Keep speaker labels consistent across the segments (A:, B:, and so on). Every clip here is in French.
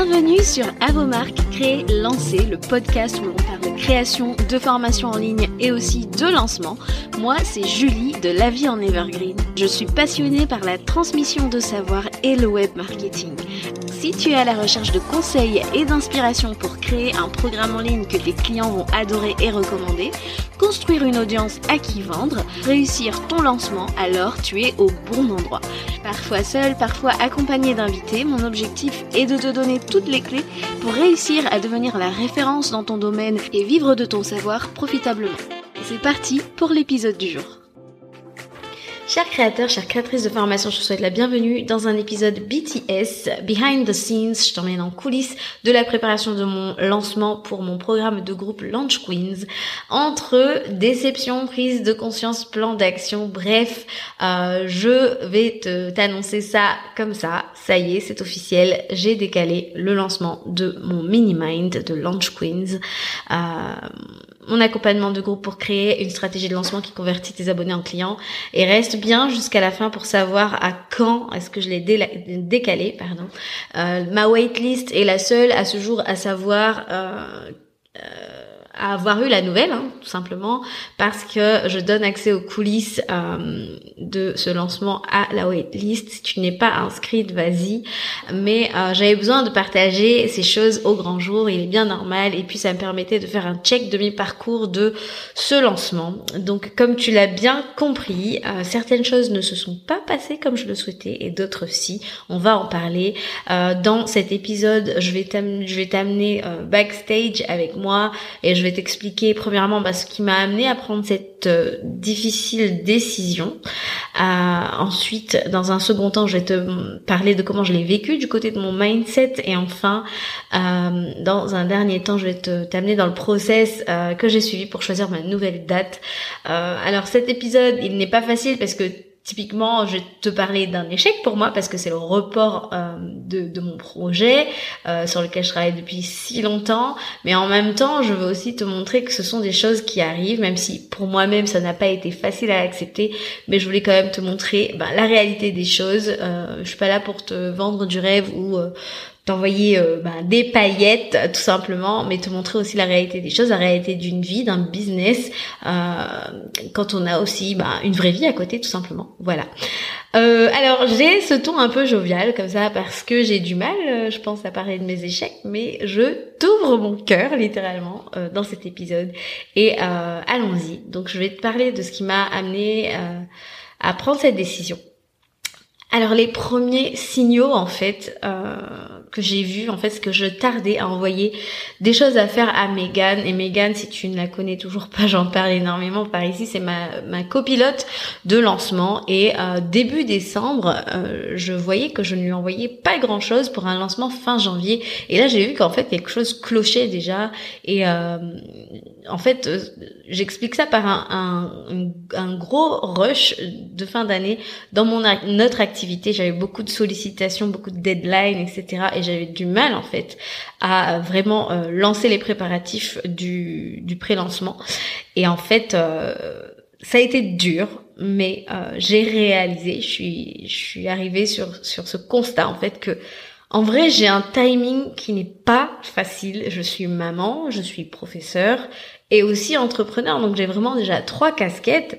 A: Bienvenue sur À vos marques, créer, lancer, le podcast où l'on parle de création, de formation en ligne et aussi de lancement. Moi, c'est Julie de La Vie en Evergreen. Je suis passionnée par la transmission de savoir et le web marketing. Si tu es à la recherche de conseils et d'inspiration pour créer un programme en ligne que tes clients vont adorer et recommander, construire une audience à qui vendre, réussir ton lancement, alors tu es au bon endroit. Parfois seul, parfois accompagné d'invités, mon objectif est de te donner toutes les clés pour réussir à devenir la référence dans ton domaine et vivre de ton savoir profitablement. C'est parti pour l'épisode du jour. Chers créateurs, chères créatrices de formation, je vous souhaite la bienvenue dans un épisode BTS, Behind the Scenes. Je t'emmène en coulisses de la préparation de mon lancement pour mon programme de groupe Launch Queens. Entre déception, prise de conscience, plan d'action, bref, euh, je vais te t'annoncer ça comme ça. Ça y est, c'est officiel. J'ai décalé le lancement de mon mini mind de Launch Queens. Euh, mon accompagnement de groupe pour créer une stratégie de lancement qui convertit tes abonnés en clients et reste bien jusqu'à la fin pour savoir à quand est-ce que je l'ai décalé. Pardon. Euh, ma waitlist est la seule à ce jour à savoir euh, euh à avoir eu la nouvelle, hein, tout simplement, parce que je donne accès aux coulisses euh, de ce lancement à la waitlist. Si tu n'es pas inscrite, vas-y. Mais euh, j'avais besoin de partager ces choses au grand jour, il est bien normal, et puis ça me permettait de faire un check de mes parcours de ce lancement. Donc comme tu l'as bien compris, euh, certaines choses ne se sont pas passées comme je le souhaitais, et d'autres si. On va en parler. dans cet épisode, je vais t'amener backstage avec moi, et je vais t'expliquer premièrement bah, ce qui m'a amené à prendre cette euh, difficile décision. Euh, ensuite, dans un second temps, je vais te parler de comment je l'ai vécu du côté de mon mindset. Et enfin, euh, dans un dernier temps, je vais te t'amener dans le process que j'ai suivi pour choisir ma nouvelle date. alors cet épisode, il n'est pas facile parce que Typiquement, je vais te parler d'un échec pour moi parce que c'est le report euh, de, de, mon projet euh, sur lequel je travaille depuis si longtemps. Mais en même temps, je veux aussi te montrer que ce sont des choses qui arrivent, même si pour moi-même ça n'a pas été facile à accepter. Mais je voulais quand même te montrer ben, la réalité des choses. Euh, je suis pas là pour te vendre du rêve ou euh, t'envoyer euh, bah, des paillettes tout simplement, mais te montrer aussi la réalité des choses, la réalité d'une vie, d'un business, euh, quand on a aussi bah, une vraie vie à côté tout simplement. Voilà. Euh, alors j'ai ce ton un peu jovial comme ça parce que j'ai du mal, euh, je pense, à parler de mes échecs, mais je t'ouvre mon cœur littéralement dans cet épisode et allons-y. Donc je vais te parler de ce qui m'a amené à prendre cette décision. Alors les premiers signaux en fait euh, que j'ai vus en fait c'est que je tardais à envoyer des choses à faire à Megan. Et Megan si tu ne la connais toujours pas j'en parle énormément par ici c'est ma, ma copilote de lancement. Et euh, début décembre euh, je voyais que je ne lui envoyais pas grand chose pour un lancement fin janvier. Et là j'ai vu qu'en fait quelque chose clochait déjà. Et en fait j'explique ça par un, un, un, gros rush de fin d'année dans mon notre activité. J'avais beaucoup de sollicitations, beaucoup de deadlines, etc. Et j'avais du mal en fait à vraiment euh, lancer les préparatifs du, du pré-lancement. Et en fait, euh, ça a été dur, mais euh, j'ai réalisé, je suis, arrivée sur sur ce constat en fait que en vrai, j'ai un timing qui n'est pas facile. Je suis maman, je suis professeur et aussi entrepreneur. Donc j'ai vraiment déjà trois casquettes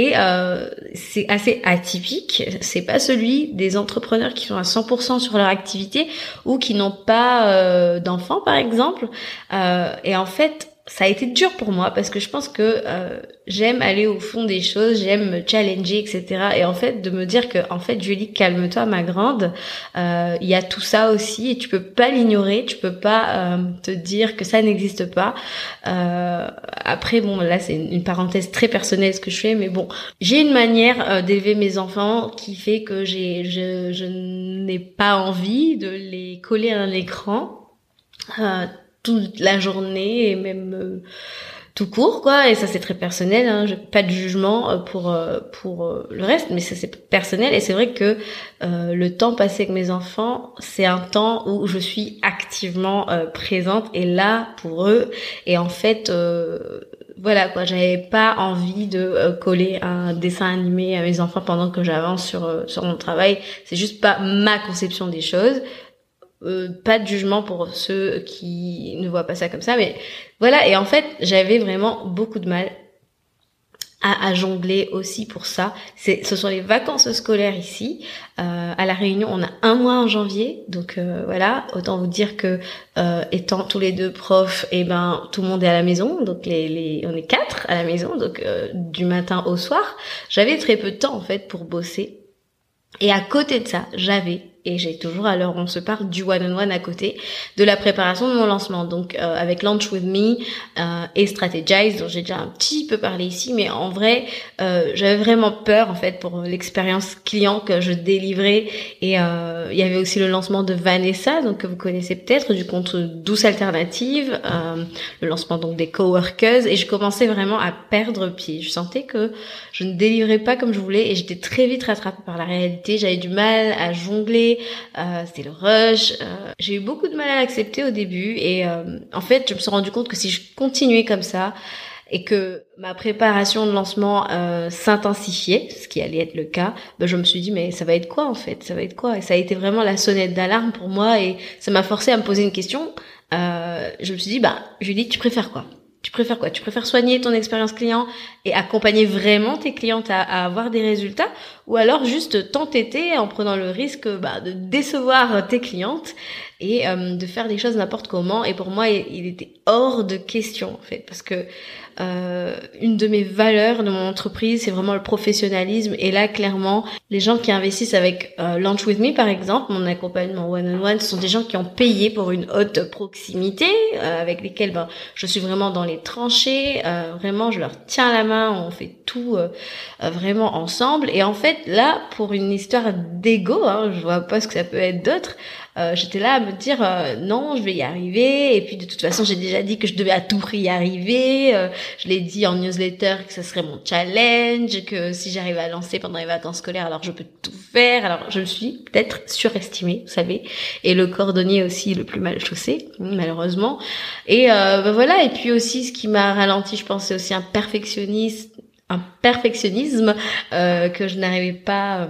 A: et euh, c'est assez atypique. C'est pas celui des entrepreneurs qui sont à 100% sur leur activité ou qui n'ont pas euh, d'enfants par exemple. Euh, et en fait, ça a été dur pour moi parce que je pense que euh, j'aime aller au fond des choses, j'aime me challenger, etc. Et en fait, de me dire que, en fait, Julie, calme-toi, ma grande. Euh, il y a tout ça aussi et tu peux pas l'ignorer, tu peux pas euh, te dire que ça n'existe pas. après, bon, là, c'est une, parenthèse très personnelle ce que je fais, mais bon, j'ai une manière d'élever mes enfants qui fait que j'ai, je, je n'ai pas envie de les coller à un écran toute la journée et même euh, tout court quoi. Et ça c'est très personnel hein. pas de jugement euh, pour euh, pour le reste mais ça c'est personnel. Et c'est vrai que le temps passé avec mes enfants c'est un temps où je suis activement présente et là pour eux. Et en fait voilà quoi. J'avais pas envie de coller un dessin animé à mes enfants pendant que j'avance sur sur mon travail. C'est juste pas ma conception des choses pas de jugement pour ceux qui ne voient pas ça comme ça, mais voilà. Et en fait, j'avais vraiment beaucoup de mal à, jongler aussi pour ça. Ce sont les vacances scolaires ici. Euh, à la Réunion, on a un mois en janvier, donc euh, voilà. Autant vous dire que euh, étant tous les deux profs, et eh ben tout le monde est à la maison, donc les, les on est quatre à la maison, donc euh, du matin au soir. J'avais très peu de temps en fait pour bosser. Et à côté de ça, j'avais et j'ai toujours alors on se parle du one on one à côté de la préparation de mon lancement. Donc euh, avec Launch with Me euh, et Strategize dont j'ai déjà un petit peu parlé ici mais en vrai euh, j'avais vraiment peur en fait pour l'expérience client que je délivrais. Et il y avait aussi le lancement de Vanessa donc que vous connaissez peut-être du compte Douce Alternative euh, le lancement donc des coworkers. Et je commençais vraiment à perdre pied. Je sentais que je ne délivrais pas comme je voulais et j'étais très vite rattrapée par la réalité. J'avais du mal à jongler euh, c'était le rush. Euh, j'ai eu beaucoup de mal à l'accepter au début. Et en fait, je me suis rendu compte que si je continuais comme ça et que ma préparation de lancement s'intensifiait, ce qui allait être le cas, ben je me suis dit mais ça va être quoi en fait? Ça va être quoi? Et ça a été vraiment la sonnette d'alarme pour moi et ça m'a forcé à me poser une question. je me suis dit bah Julie, tu préfères quoi? Tu préfères quoi? Tu préfères soigner ton expérience client et accompagner vraiment tes clientes à, avoir des résultats? Ou alors juste t'entêter en prenant le risque bah, de décevoir tes clientes et euh, de faire des choses n'importe comment et pour moi il, était hors de question en fait parce que euh, une de mes valeurs de mon entreprise, c'est vraiment le professionnalisme. Et là, clairement, les gens qui investissent avec euh, Launch With Me, par exemple, mon accompagnement one-on-one, ce sont des gens qui ont payé pour une haute proximité, euh, avec lesquels ben, je suis vraiment dans les tranchées. Euh, vraiment, je leur tiens la main, on fait tout vraiment ensemble. Et en fait, là, pour une histoire d'ego, hein, je vois pas ce que ça peut être d'autre. Euh, j'étais là à me dire euh, non, je vais y arriver. Et puis de toute façon, j'ai déjà dit que je devais à tout prix y arriver. Euh, je l'ai dit en newsletter que ce serait mon challenge, que si j'arrivais à lancer pendant les vacances scolaires, alors je peux tout faire. Alors je me suis peut-être surestimée, vous savez. Et le cordonnier aussi le plus mal chaussé, malheureusement. Et ben voilà. Et puis aussi, ce qui m'a ralenti, je pense, c'est aussi un perfectionniste un perfectionnisme que je n'arrivais pas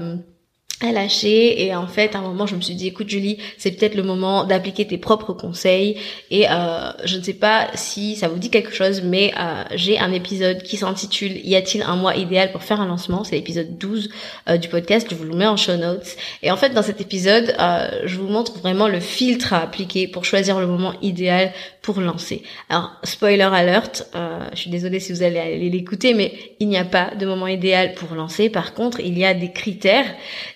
A: à lâcher. Et en fait à un moment je me suis dit écoute Julie c'est peut-être le moment d'appliquer tes propres conseils. Et euh, je ne sais pas si ça vous dit quelque chose mais euh, j'ai un épisode qui s'intitule y a-t-il un mois idéal pour faire un lancement? C'est l'épisode 12 euh, du podcast. Je vous le mets en show notes. Et en fait dans cet épisode euh, je vous montre vraiment le filtre à appliquer pour choisir le moment idéal pour lancer. Alors spoiler alert euh, je suis désolée si vous allez aller l'écouter mais il n'y a pas de moment idéal pour lancer. Par contre il y a des critères.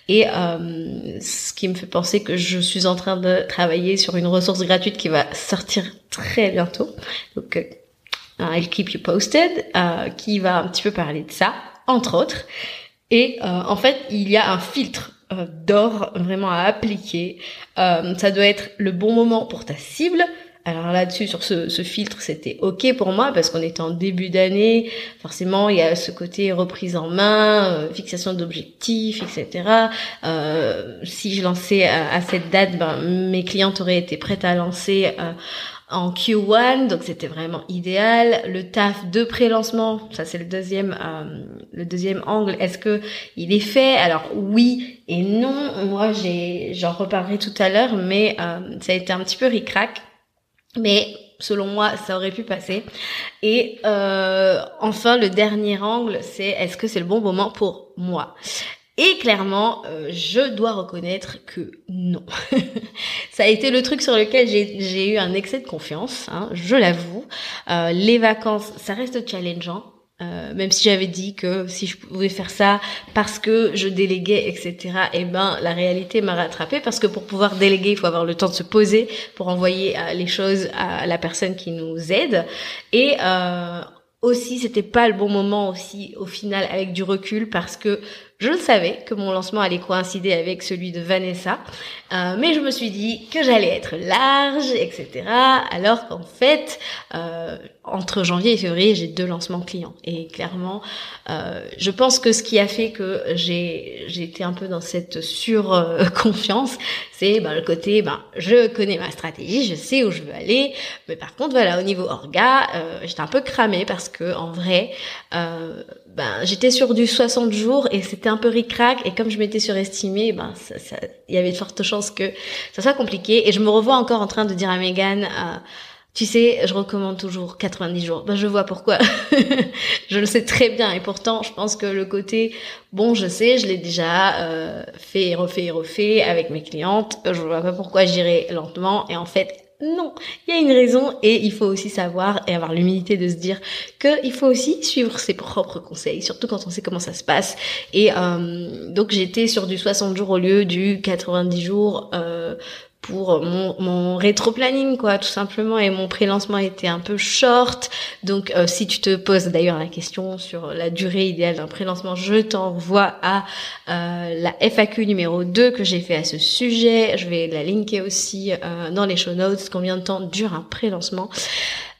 A: Et et euh, ce qui me fait penser que je suis en train de travailler sur une ressource gratuite qui va sortir très bientôt. Donc, euh, I'll keep you posted, euh, qui va un petit peu parler de ça, entre autres. Et euh, en fait, il y a un filtre euh, d'or vraiment à appliquer. ça doit être le bon moment pour ta cible, alors là-dessus, sur ce, filtre, c'était ok pour moi parce qu'on était en début d'année. Forcément, il y a ce côté reprise en main, euh, fixation d'objectifs, etc. Euh, si je lançais à, cette date, ben, mes clientes auraient été prêtes à lancer euh, en Q1, donc c'était vraiment idéal. Le taf de pré-lancement, ça c'est le deuxième, euh, le deuxième angle. Est-ce que il est fait? Alors oui et non. Moi, j'ai, j'en reparlerai tout à l'heure, mais ça a été un petit peu ric-rac mais selon moi, ça aurait pu passer. Et euh, enfin, le dernier angle, c'est est-ce que c'est le bon moment pour moi? Et clairement, euh, je dois reconnaître que non. ça a été le truc sur lequel j'ai eu un excès de confiance, hein, je l'avoue. Euh, les vacances, ça reste challengeant. Euh, même si j'avais dit que si je pouvais faire ça parce que je déléguais, etc. Eh ben, la réalité m'a rattrapée parce que pour pouvoir déléguer, il faut avoir le temps de se poser pour envoyer euh, les choses à la personne qui nous aide. Et euh, aussi, c'était pas le bon moment aussi au final avec du recul parce que je savais que mon lancement allait coïncider avec celui de Vanessa, euh, mais je me suis dit que j'allais être large, etc. Alors qu'en fait, euh, entre janvier et février, j'ai deux lancements clients. Et clairement, euh, je pense que ce qui a fait que j'ai j'ai été un peu dans cette sur-confiance, c'est ben, le côté, ben, je connais ma stratégie, je sais où je veux aller, mais par contre, voilà, au niveau orga, euh, j'étais un peu cramée parce que en vrai, euh, ben, j'étais sur du 60 jours et c'était un peu ric-rac et comme je m'étais surestimée, ben ça, ça, il y avait de fortes chances que ça soit compliqué. Et je me revois encore en train de dire à Megan. Euh, tu sais, je recommande toujours 90 jours. Ben, je vois pourquoi. je le sais très bien. Et pourtant, je pense que le côté, bon, je sais, je l'ai déjà euh, fait et refait et refait avec mes clientes. Je vois pas pourquoi j'irai lentement. Et en fait, non, il y a une raison et il faut aussi savoir et avoir l'humilité de se dire qu'il faut aussi suivre ses propres conseils, surtout quand on sait comment ça se passe. Et euh, donc j'étais sur du 60 jours au lieu du 90 jours euh, pour mon, mon rétro-planning, quoi, tout simplement. Et mon pré-lancement était un peu short. Donc, euh, si tu te poses d'ailleurs la question sur la durée idéale d'un pré-lancement, je t'envoie à euh, la FAQ numéro 2 que j'ai fait à ce sujet. Je vais la linker aussi euh, dans les show notes. Combien de temps dure un pré-lancement?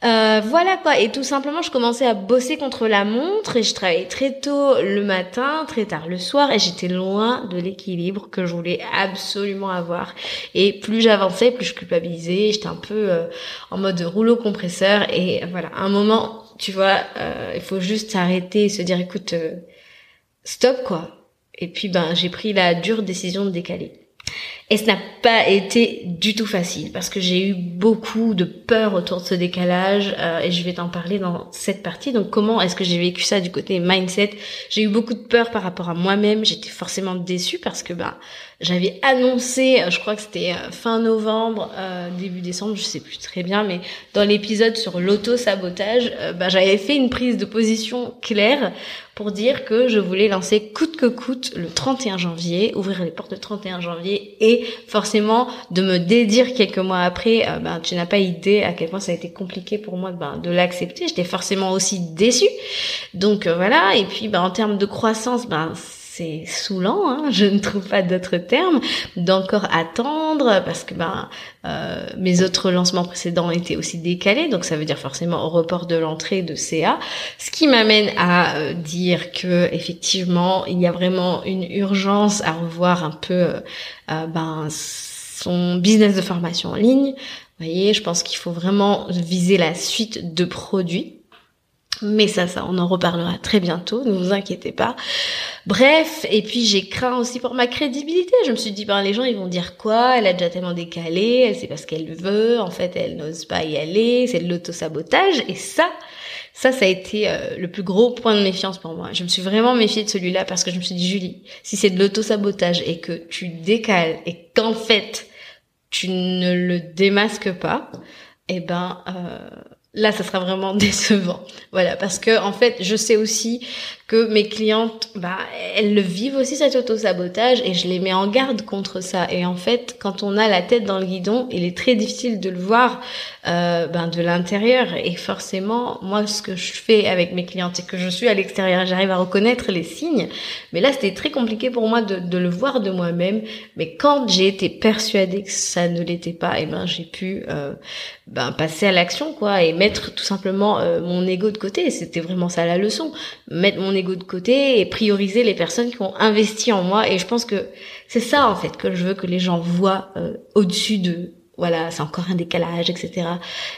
A: Euh, voilà quoi, et tout simplement je commençais à bosser contre la montre et je travaillais très tôt le matin, très tard le soir et j'étais loin de l'équilibre que je voulais absolument avoir. Et plus j'avançais, plus je culpabilisais, j'étais un peu euh, en mode rouleau compresseur et voilà, à un moment, tu vois, euh, il faut juste s'arrêter et se dire écoute, stop quoi. Et puis ben j'ai pris la dure décision de décaler. Et ce n'a pas été du tout facile parce que j'ai eu beaucoup de peur autour de ce décalage euh, et je vais t'en parler dans cette partie. Donc comment est-ce que j'ai vécu ça du côté mindset? J'ai eu beaucoup de peur par rapport à moi-même. J'étais forcément déçue parce que bah j'avais annoncé, euh, je crois que c'était euh, fin novembre, début décembre, je sais plus très bien, mais dans l'épisode sur l'auto-sabotage, bah, j'avais fait une prise de position claire pour dire que je voulais lancer coûte que coûte le 31 janvier, ouvrir les portes le 31 janvier et forcément de me dédire quelques mois après, euh, ben, tu n'as pas idée à quel point ça a été compliqué pour moi ben, de l'accepter. J'étais forcément aussi déçue. Donc euh, voilà, et puis en termes de croissance, ben c'est saoulant, hein je ne trouve pas d'autres termes, d'encore attendre parce que ben euh, mes autres lancements précédents étaient aussi décalés, donc ça veut dire forcément au report de l'entrée de CA, ce qui m'amène à euh, dire que effectivement il y a vraiment une urgence à revoir un peu euh, ben son business de formation en ligne. Vous voyez, je pense qu'il faut vraiment viser la suite de produits mais ça, ça, on en reparlera très bientôt, ne vous inquiétez pas. Bref, et puis j'ai craint aussi pour ma crédibilité. Je me suis dit, ben les gens, ils vont dire quoi? Elle a déjà tellement décalé, elle sait pas ce qu'elle veut, en fait, elle n'ose pas y aller, c'est de l'auto-sabotage. Et ça, ça, ça a été euh, le plus gros point de méfiance pour moi. Je me suis vraiment méfiée de celui-là parce que je me suis dit, Julie, si c'est de l'auto-sabotage et que tu décales et qu'en fait, tu ne le démasques pas, eh ben... Euh, là ça sera vraiment décevant. Voilà parce que en fait je sais aussi que mes clientes bah elles le vivent aussi cet auto sabotage et je les mets en garde contre ça. Et en fait quand on a la tête dans le guidon il est très difficile de le voir euh, ben de l'intérieur. Et forcément moi ce que je fais avec mes clientes c'est que je suis à l'extérieur j'arrive à reconnaître les signes. Mais là c'était très compliqué pour moi de, de le voir de moi-même. Mais quand j'ai été persuadée que ça ne l'était pas et eh ben j'ai pu euh, ben passer à l'action quoi mettre tout simplement euh, mon ego de côté. C'était vraiment ça la leçon. Mettre mon ego de côté et prioriser les personnes qui ont investi en moi. Et je pense que c'est ça en fait que je veux que les gens voient euh, au-dessus de voilà, c'est encore un décalage, etc.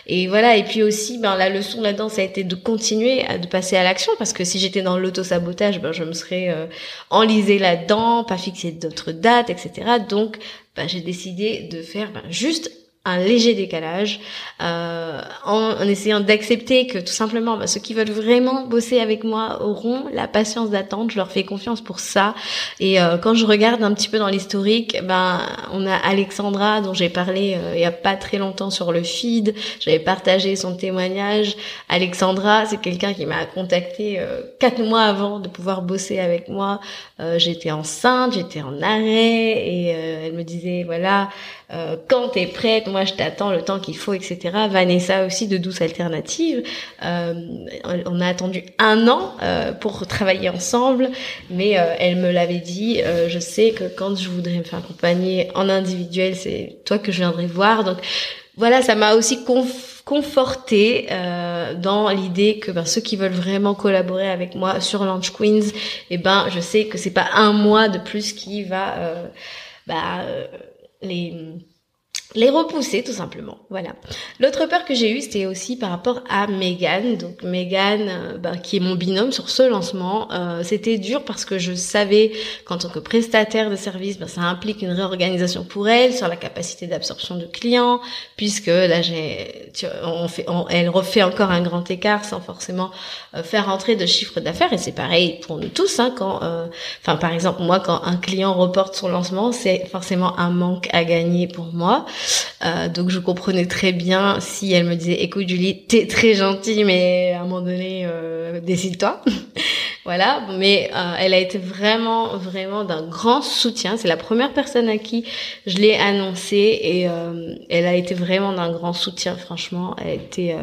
A: Et voilà, et puis aussi, ben la leçon là-dedans, ça a été de continuer à de passer à l'action, parce que si j'étais dans l'auto-sabotage, ben je me serais euh, enlisée là-dedans, pas fixé d'autres dates, etc. Donc, ben, j'ai décidé de faire ben, juste un léger décalage, euh, en, essayant d'accepter que tout simplement bah, ceux qui veulent vraiment bosser avec moi auront la patience d'attendre. Je leur fais confiance pour ça. Et euh, quand je regarde un petit peu dans l'historique, ben on a Alexandra dont j'ai parlé euh, il y a pas très longtemps sur le feed. J'avais partagé son témoignage. Alexandra, c'est quelqu'un qui m'a contacté euh, quatre mois avant de pouvoir bosser avec moi. j'étais enceinte, j'étais en arrêt et elle me disait voilà euh, quand t'es prête, moi je t'attends le temps qu'il faut, etc. Vanessa aussi de Douce Alternative, euh, on a attendu un an euh, pour travailler ensemble, mais euh, elle me l'avait dit, euh, je sais que quand je voudrais me faire accompagner en individuel, c'est toi que je viendrai voir. Donc voilà, ça m'a aussi conforté euh, dans l'idée que ben, ceux qui veulent vraiment collaborer avec moi sur Launch Queens, eh ben je sais que c'est pas un mois de plus qui va bah, les les repousser tout simplement. Voilà. L'autre peur que j'ai eue, c'était aussi par rapport à Megan. Donc Megan, euh, bah, qui est mon binôme sur ce lancement, euh, c'était dur parce que je savais qu'en tant que prestataire de service, bah, ça implique une réorganisation pour elle sur la capacité d'absorption de clients, puisque là j'ai, on fait, elle refait encore un grand écart sans forcément euh, faire entrer de chiffre d'affaires. Et c'est pareil pour nous tous. Hein, quand, enfin par exemple moi, quand un client reporte son lancement, c'est forcément un manque à gagner pour moi. Euh, donc je comprenais très bien si elle me disait écoute Julie t'es très gentille mais à un moment donné euh, décide-toi voilà mais euh, elle a été vraiment vraiment d'un grand soutien. C'est la première personne à qui je l'ai annoncé et euh, elle a été vraiment d'un grand soutien. Franchement elle a été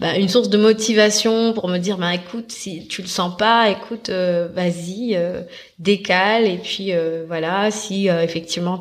A: bah, une source de motivation pour me dire bah écoute si tu le sens pas écoute euh, vas-y euh, décale et puis euh, voilà si effectivement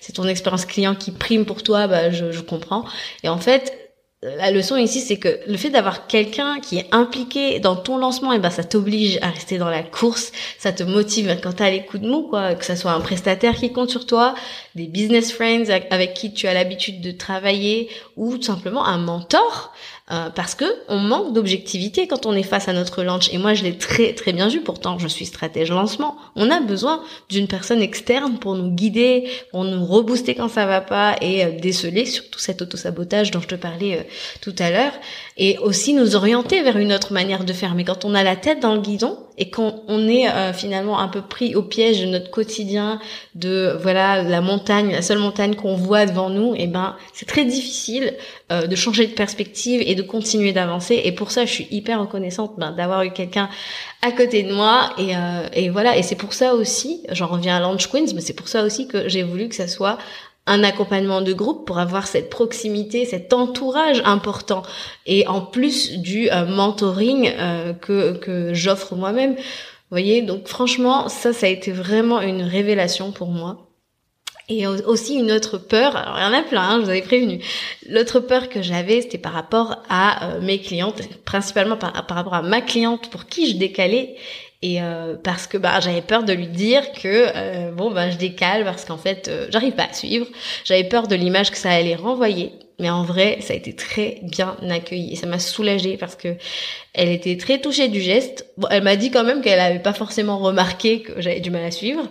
A: c'est ton expérience client qui prime pour toi bah je, je comprends. Et en fait la leçon ici, c'est que le fait d'avoir quelqu'un qui est impliqué dans ton lancement, et eh ben ça t'oblige à rester dans la course, ça te motive quand t'as les coups de mou, quoi, que ça soit un prestataire qui compte sur toi, des business friends avec qui tu as l'habitude de travailler, ou tout simplement un mentor. Euh, parce que on manque d'objectivité quand on est face à notre launch. Et moi, je l'ai très très bien vu. Pourtant, je suis stratège lancement. On a besoin d'une personne externe pour nous guider, pour nous rebooster quand ça va pas et euh, déceler surtout cet auto-sabotage dont je te parlais euh, tout à l'heure. Et aussi nous orienter vers une autre manière de faire. Mais quand on a la tête dans le guidon et qu'on on est finalement un peu pris au piège de notre quotidien, de voilà la montagne, la seule montagne qu'on voit devant nous, et eh ben c'est très difficile de changer de perspective et de continuer d'avancer. Et pour ça, je suis hyper reconnaissante ben, d'avoir eu quelqu'un à côté de moi. Et, euh, et voilà. Et c'est pour ça aussi, j'en reviens à Launch Queens, mais c'est pour ça aussi que j'ai voulu que ça soit un accompagnement de groupe pour avoir cette proximité, cet entourage important et en plus du euh, mentoring euh, que, que j'offre moi-même. Vous voyez, donc franchement, ça, ça a été vraiment une révélation pour moi. Et aussi une autre peur, alors il y en a plein, hein, je vous avais prévenu. L'autre peur que j'avais, c'était par rapport à euh, mes clientes, principalement par, rapport à ma cliente pour qui je décalais. Et euh, parce que bah j'avais peur de lui dire que euh, bon bah je décale parce qu'en fait j'arrive pas à suivre. J'avais peur de l'image que ça allait renvoyer. Mais en vrai, ça a été très bien accueilli ça m'a soulagée parce que elle était très touchée du geste. Bon, elle m'a dit quand même qu'elle avait pas forcément remarqué que j'avais du mal à suivre,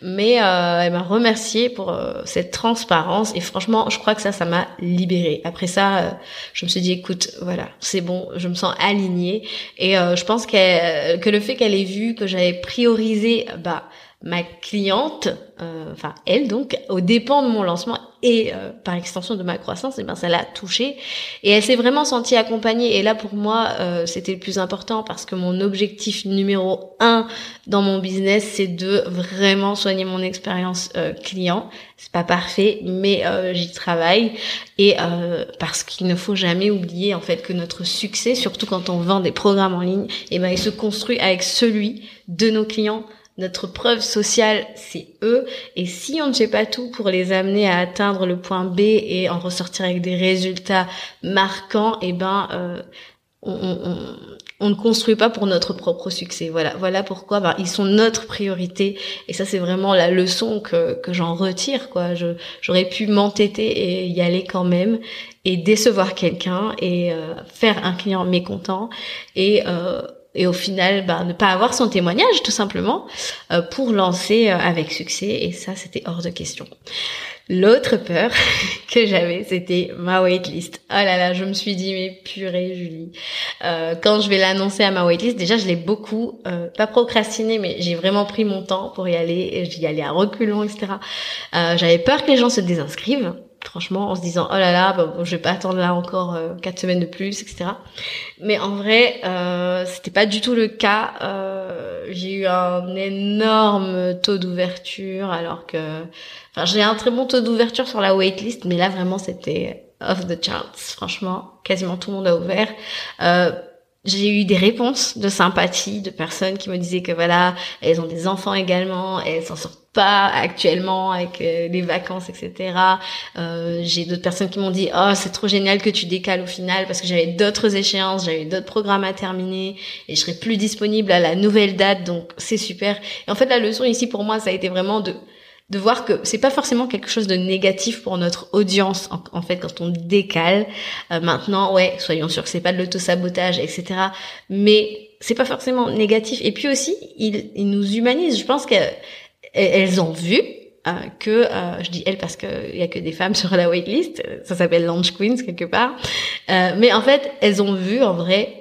A: mais euh, elle m'a remercié pour euh, cette transparence et franchement, je crois que ça, ça m'a libérée. Après ça, euh, je me suis dit, écoute, voilà, c'est bon, je me sens alignée et je pense que le fait qu'elle ait vu que j'avais priorisé, bah ma cliente, euh, enfin elle donc, au dépend de mon lancement et euh, par extension de ma croissance, et eh ben ça l'a touchée et elle s'est vraiment sentie accompagnée. Et là pour moi, euh, c'était le plus important parce que mon objectif numéro un dans mon business, c'est de vraiment soigner mon expérience client. C'est pas parfait, mais j'y travaille et parce qu'il ne faut jamais oublier en fait que notre succès, surtout quand on vend des programmes en ligne, et eh ben il se construit avec celui de nos clients notre preuve sociale, c'est eux. Et si on ne fait pas tout pour les amener à atteindre le point B et en ressortir avec des résultats marquants, eh ben, euh, on, ne construit pas pour notre propre succès. Voilà, voilà pourquoi ben, ils sont notre priorité. Et ça, c'est vraiment la leçon que, que j'en retire. Quoi, j'aurais pu m'entêter et y aller quand même et décevoir quelqu'un et euh, faire un client mécontent et euh, et au final bah, ne pas avoir son témoignage tout simplement euh, pour lancer euh, avec succès et ça c'était hors de question. L'autre peur que j'avais, c'était ma waitlist. Oh là là, je me suis dit, mais purée, Julie. Euh, quand je vais l'annoncer à ma waitlist, déjà, je l'ai beaucoup, pas procrastiné, mais j'ai vraiment pris mon temps pour y aller. J'y allais à reculons, etc. j'avais peur que les gens se désinscrivent franchement en se disant oh là là bah, je vais pas attendre là encore euh, quatre semaines de plus etc mais en vrai euh, c'était pas du tout le cas. Euh, j'ai eu un énorme taux d'ouverture alors que enfin j'ai un très bon taux d'ouverture sur la waitlist mais là vraiment c'était off the charts. Franchement quasiment tout le monde a ouvert. Euh, j'ai eu des réponses de sympathie de personnes qui me disaient que voilà, elles ont des enfants également, elles s'en sortent pas actuellement avec euh, les vacances, etc. Euh, j'ai d'autres personnes qui m'ont dit oh c'est trop génial que tu décales au final parce que j'avais d'autres échéances, j'avais d'autres programmes à terminer et je serai plus disponible à la nouvelle date donc c'est super. Et en fait la leçon ici pour moi ça a été vraiment de de voir que c'est pas forcément quelque chose de négatif pour notre audience en, fait quand on décale. Euh, maintenant ouais soyons sûrs que c'est pas de l'auto-sabotage etc mais c'est pas forcément négatif. Et puis aussi il, il nous humanise je pense qu'elles ont vu euh, que euh, je dis elles parce qu'il y a que des femmes sur la waitlist. Ça s'appelle Launch Queens quelque part. Mais en fait elles ont vu en vrai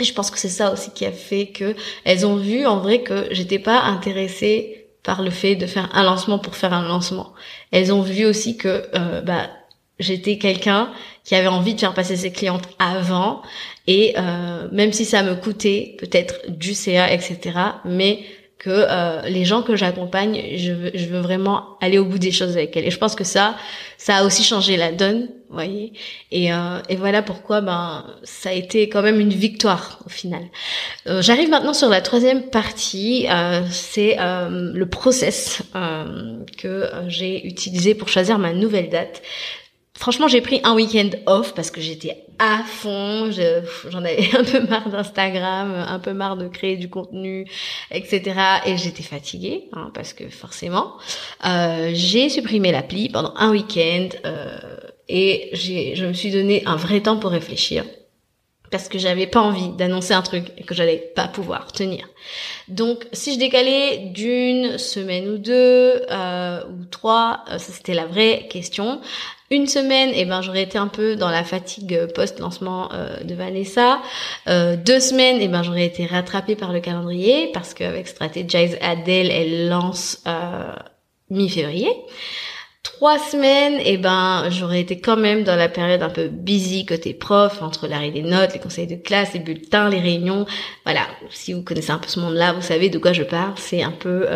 A: je pense que c'est ça aussi qui a fait que elles ont vu en vrai que j'étais pas intéressée par le fait de faire un lancement pour faire un lancement. Elles ont vu aussi que euh, bah, j'étais quelqu'un qui avait envie de faire passer ses clientes avant et euh, même si ça me coûtait peut-être du CA etc mais que euh, les gens que j'accompagne, je veux, je veux vraiment aller au bout des choses avec elles. Et je pense que ça, ça a aussi changé la donne, voyez. Et, euh, et voilà pourquoi ben ça a été quand même une victoire au final. Euh, J'arrive maintenant sur la troisième partie, euh, c'est euh, le process que j'ai utilisé pour choisir ma nouvelle date. Franchement, j'ai pris un week-end off parce que j'étais à fond. J'en avais un peu marre d'Instagram, un peu marre de créer du contenu, etc. Et j'étais fatiguée hein, parce que forcément, euh, j'ai supprimé l'appli pendant un week-end euh, et je me suis donné un vrai temps pour réfléchir parce que j'avais pas envie d'annoncer un truc et que j'allais pas pouvoir tenir. Donc, si je décalais d'une semaine ou deux euh, ou trois, ça c'était la vraie question. Une semaine, eh ben j'aurais été un peu dans la fatigue post-lancement euh, de Vanessa. Euh, deux semaines, eh ben j'aurais été rattrapée par le calendrier parce qu'avec Strategize Adele, elle lance euh, mi-février. Trois semaines, eh ben j'aurais été quand même dans la période un peu busy côté prof, entre l'arrêt des notes, les conseils de classe, les bulletins, les réunions. Voilà, si vous connaissez un peu ce monde-là, vous savez de quoi je parle. C'est un peu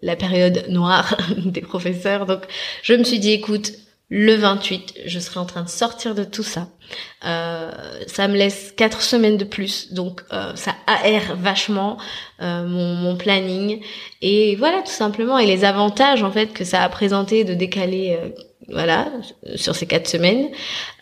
A: la période noire des professeurs. Donc je me suis dit, écoute, le 28, je serai en train de sortir de tout ça. Euh, ça me laisse quatre semaines de plus, donc euh, ça aère vachement euh, mon, mon, planning. Et voilà, tout simplement. Et les avantages en fait que ça a présenté de décaler voilà, sur ces quatre semaines,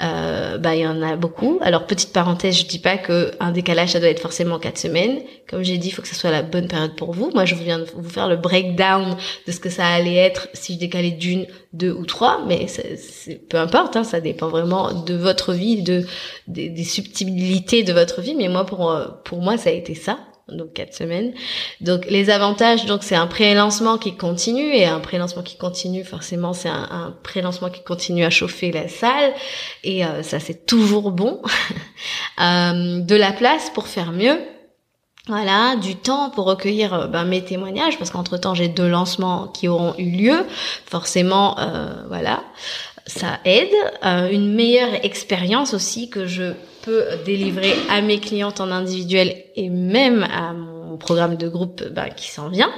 A: euh, bah il y en a beaucoup. Alors petite parenthèse, je dis pas que un décalage ça doit être forcément quatre semaines. Comme j'ai dit, il faut que ce soit la bonne période pour vous. Moi, je viens de vous faire le breakdown de ce que ça allait être si je décalais d'une, deux ou trois, mais c'est, peu importe, hein, ça dépend vraiment de votre vie, de des, des subtilités de votre vie. Mais moi, pour pour moi, ça a été ça donc quatre semaines. Donc les avantages, donc c'est un pré-lancement qui continue et un pré-lancement qui continue, forcément c'est un, un pré-lancement qui continue à chauffer la salle et euh, ça c'est toujours bon. euh, de la place pour faire mieux. Voilà, du temps pour recueillir euh, ben, mes témoignages parce qu'entre temps j'ai deux lancements qui auront eu lieu. Forcément, euh, voilà, ça aide. Euh, une meilleure expérience aussi que je délivrer à mes clientes en individuel et même à mon programme de groupe bah, qui s'en vient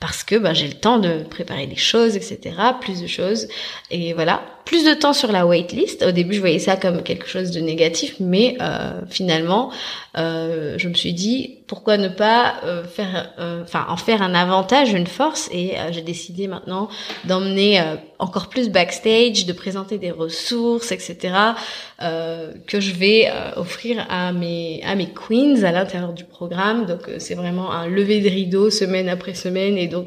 A: parce que bah, j'ai le temps de préparer des choses, etc. Plus de choses. Et voilà, plus de temps sur la waitlist. Au début, je voyais ça comme quelque chose de négatif, mais euh, finalement, euh, je me suis dit pourquoi ne pas euh, faire, euh, enfin, en faire un avantage, une force? Et euh, j'ai décidé maintenant d'emmener encore plus backstage, de présenter des ressources, etc. que je vais offrir à mes à mes queens à l'intérieur du programme. Donc c'est vraiment un lever de rideau semaine après semaine et donc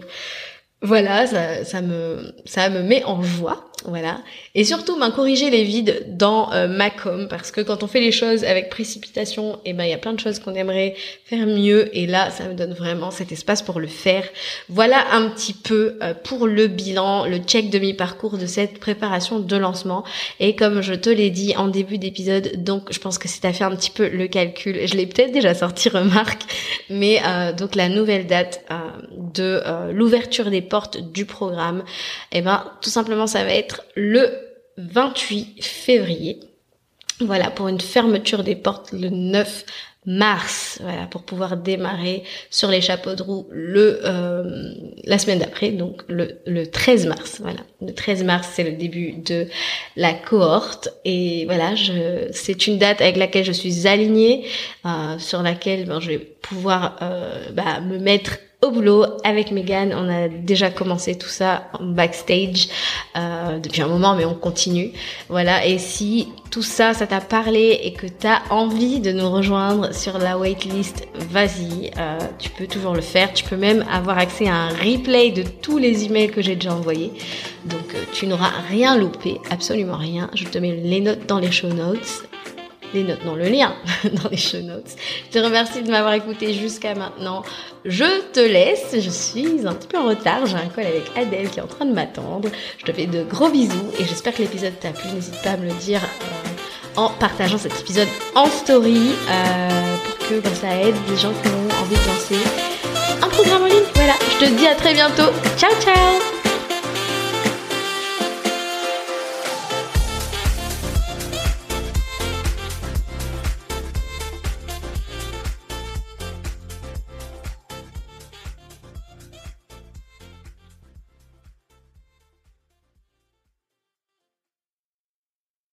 A: voilà, ça, ça me ça me met en joie voilà. Et surtout, ben, corriger les vides dans euh, ma com, parce que quand on fait les choses avec précipitation, et eh ben, il y a plein de choses qu'on aimerait faire mieux, et là, ça me donne vraiment cet espace pour le faire. Voilà un petit peu euh, pour le bilan, le check de mi-parcours de cette préparation de lancement. Et comme je te l'ai dit en début d'épisode, donc je pense que c'est à faire un petit peu le calcul. Je l'ai peut-être déjà sorti, remarque, mais euh, donc la nouvelle date de l'ouverture des portes du programme, et eh ben, tout simplement, ça va être le 28 février. Voilà, pour une fermeture des portes le 9 mars, voilà, pour pouvoir démarrer sur les chapeaux de roue le euh, la semaine d'après, donc le, le 13 mars, voilà. Le 13 mars, c'est le début de la cohorte et voilà, je c'est une date avec laquelle je suis alignée, euh, sur laquelle ben, je vais pouvoir euh, bah, me mettre au boulot avec Megan. On a déjà commencé tout ça en backstage euh, depuis un moment, mais on continue. Voilà. Et si tout ça, ça t'a parlé et que tu as envie de nous rejoindre sur la waitlist, vas-y. Euh, tu peux toujours le faire. Tu peux même avoir accès à un replay de tous les emails que j'ai déjà envoyés. Donc euh, tu n'auras rien loupé, absolument rien. Je te mets les notes dans les show notes les notes, non, le lien dans les show notes. Je te remercie de m'avoir écouté jusqu'à maintenant. Je te laisse, je suis un petit peu en retard, j'ai un call avec Adèle qui est en train de m'attendre. Je te fais de gros bisous et j'espère que l'épisode t'a plu. N'hésite pas à me le dire euh, en partageant cet épisode en story euh, pour que ça aide des gens qui ont envie de lancer un programme en ligne. Voilà, je te dis à très bientôt. Ciao ciao